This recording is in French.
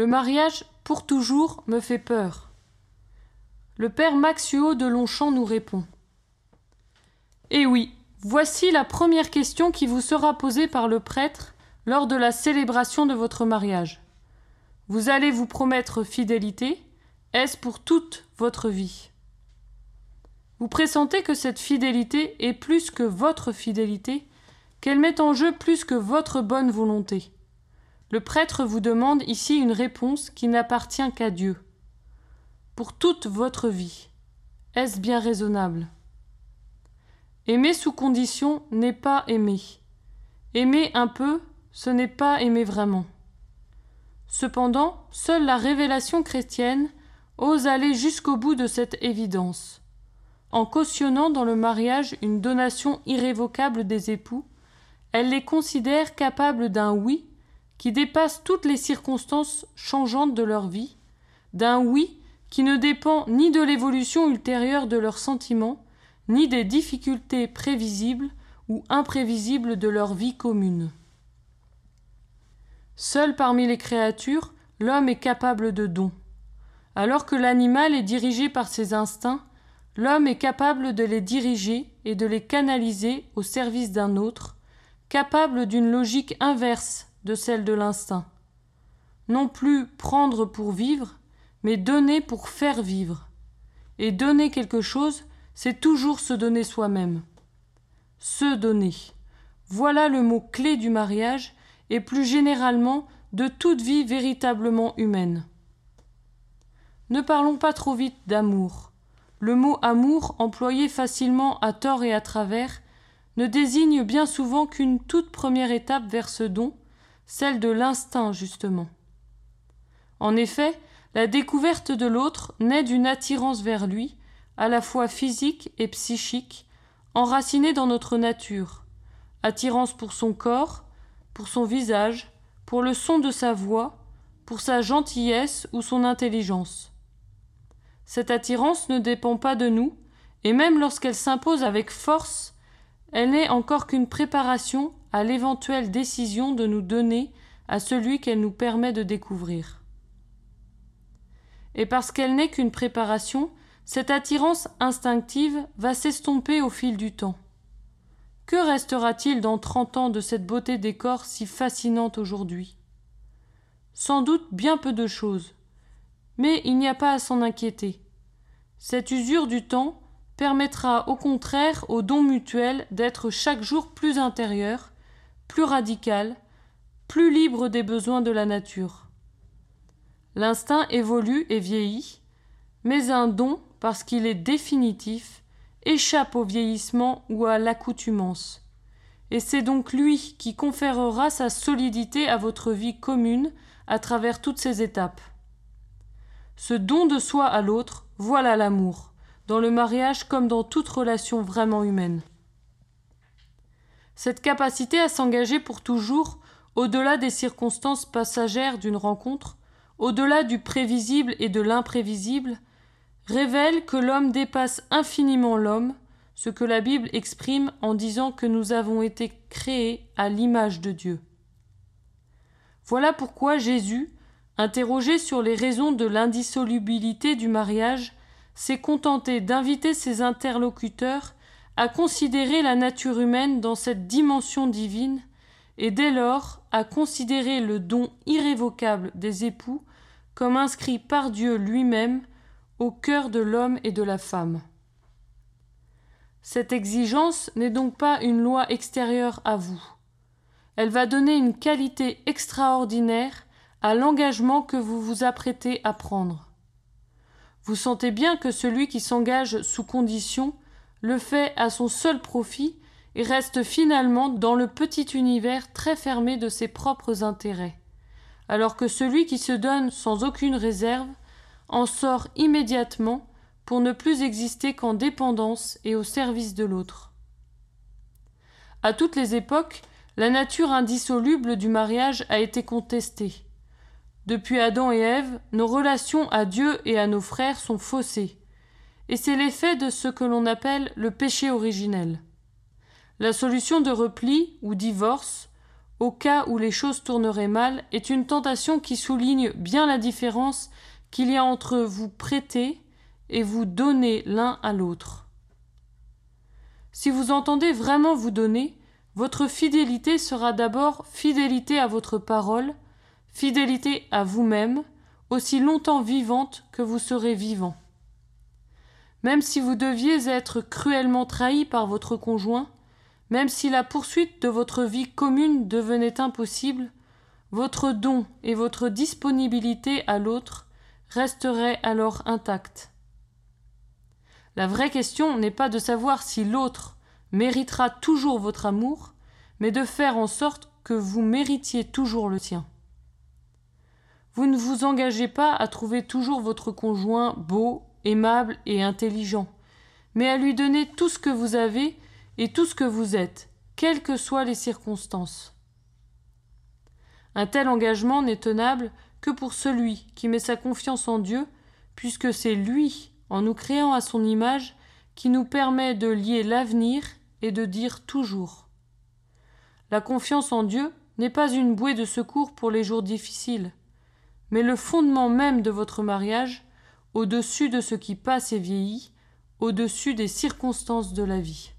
Le mariage, pour toujours, me fait peur. Le père Maxuo de Longchamp nous répond. Eh oui, voici la première question qui vous sera posée par le prêtre lors de la célébration de votre mariage. Vous allez vous promettre fidélité, est-ce pour toute votre vie? Vous pressentez que cette fidélité est plus que votre fidélité, qu'elle met en jeu plus que votre bonne volonté. Le prêtre vous demande ici une réponse qui n'appartient qu'à Dieu. Pour toute votre vie, est-ce bien raisonnable? Aimer sous condition n'est pas aimer. Aimer un peu, ce n'est pas aimer vraiment. Cependant, seule la révélation chrétienne ose aller jusqu'au bout de cette évidence. En cautionnant dans le mariage une donation irrévocable des époux, elle les considère capables d'un oui qui dépasse toutes les circonstances changeantes de leur vie, d'un oui qui ne dépend ni de l'évolution ultérieure de leurs sentiments, ni des difficultés prévisibles ou imprévisibles de leur vie commune. Seul parmi les créatures, l'homme est capable de dons. Alors que l'animal est dirigé par ses instincts, l'homme est capable de les diriger et de les canaliser au service d'un autre, capable d'une logique inverse de celle de l'instinct. Non plus prendre pour vivre, mais donner pour faire vivre. Et donner quelque chose, c'est toujours se donner soi-même. Se donner. Voilà le mot clé du mariage et plus généralement de toute vie véritablement humaine. Ne parlons pas trop vite d'amour. Le mot amour, employé facilement à tort et à travers, ne désigne bien souvent qu'une toute première étape vers ce don, celle de l'instinct justement. En effet, la découverte de l'autre naît d'une attirance vers lui, à la fois physique et psychique, enracinée dans notre nature, attirance pour son corps, pour son visage, pour le son de sa voix, pour sa gentillesse ou son intelligence. Cette attirance ne dépend pas de nous, et même lorsqu'elle s'impose avec force, elle n'est encore qu'une préparation à l'éventuelle décision de nous donner à celui qu'elle nous permet de découvrir et parce qu'elle n'est qu'une préparation, cette attirance instinctive va s'estomper au fil du temps. Que restera-t-il dans trente ans de cette beauté des corps si fascinante aujourd'hui? Sans doute bien peu de choses. Mais il n'y a pas à s'en inquiéter. Cette usure du temps permettra au contraire au don mutuel d'être chaque jour plus intérieur, plus radical, plus libre des besoins de la nature. L'instinct évolue et vieillit, mais un don, parce qu'il est définitif, échappe au vieillissement ou à l'accoutumance. Et c'est donc lui qui conférera sa solidité à votre vie commune à travers toutes ces étapes. Ce don de soi à l'autre, voilà l'amour, dans le mariage comme dans toute relation vraiment humaine. Cette capacité à s'engager pour toujours, au-delà des circonstances passagères d'une rencontre, au-delà du prévisible et de l'imprévisible, révèle que l'homme dépasse infiniment l'homme, ce que la Bible exprime en disant que nous avons été créés à l'image de Dieu. Voilà pourquoi Jésus, interrogé sur les raisons de l'indissolubilité du mariage, s'est contenté d'inviter ses interlocuteurs à considérer la nature humaine dans cette dimension divine et dès lors à considérer le don irrévocable des époux comme inscrit par Dieu lui-même au cœur de l'homme et de la femme. Cette exigence n'est donc pas une loi extérieure à vous. Elle va donner une qualité extraordinaire à l'engagement que vous vous apprêtez à prendre. Vous sentez bien que celui qui s'engage sous condition le fait à son seul profit et reste finalement dans le petit univers très fermé de ses propres intérêts alors que celui qui se donne sans aucune réserve en sort immédiatement pour ne plus exister qu'en dépendance et au service de l'autre. À toutes les époques, la nature indissoluble du mariage a été contestée. Depuis Adam et Ève, nos relations à Dieu et à nos frères sont faussées, et c'est l'effet de ce que l'on appelle le péché originel. La solution de repli ou divorce au cas où les choses tourneraient mal, est une tentation qui souligne bien la différence qu'il y a entre vous prêter et vous donner l'un à l'autre. Si vous entendez vraiment vous donner, votre fidélité sera d'abord fidélité à votre parole, fidélité à vous-même, aussi longtemps vivante que vous serez vivant. Même si vous deviez être cruellement trahi par votre conjoint, même si la poursuite de votre vie commune devenait impossible, votre don et votre disponibilité à l'autre resteraient alors intacts. La vraie question n'est pas de savoir si l'autre méritera toujours votre amour, mais de faire en sorte que vous méritiez toujours le sien. Vous ne vous engagez pas à trouver toujours votre conjoint beau, aimable et intelligent, mais à lui donner tout ce que vous avez et tout ce que vous êtes, quelles que soient les circonstances. Un tel engagement n'est tenable que pour celui qui met sa confiance en Dieu, puisque c'est lui, en nous créant à son image, qui nous permet de lier l'avenir et de dire toujours. La confiance en Dieu n'est pas une bouée de secours pour les jours difficiles, mais le fondement même de votre mariage, au-dessus de ce qui passe et vieillit, au-dessus des circonstances de la vie.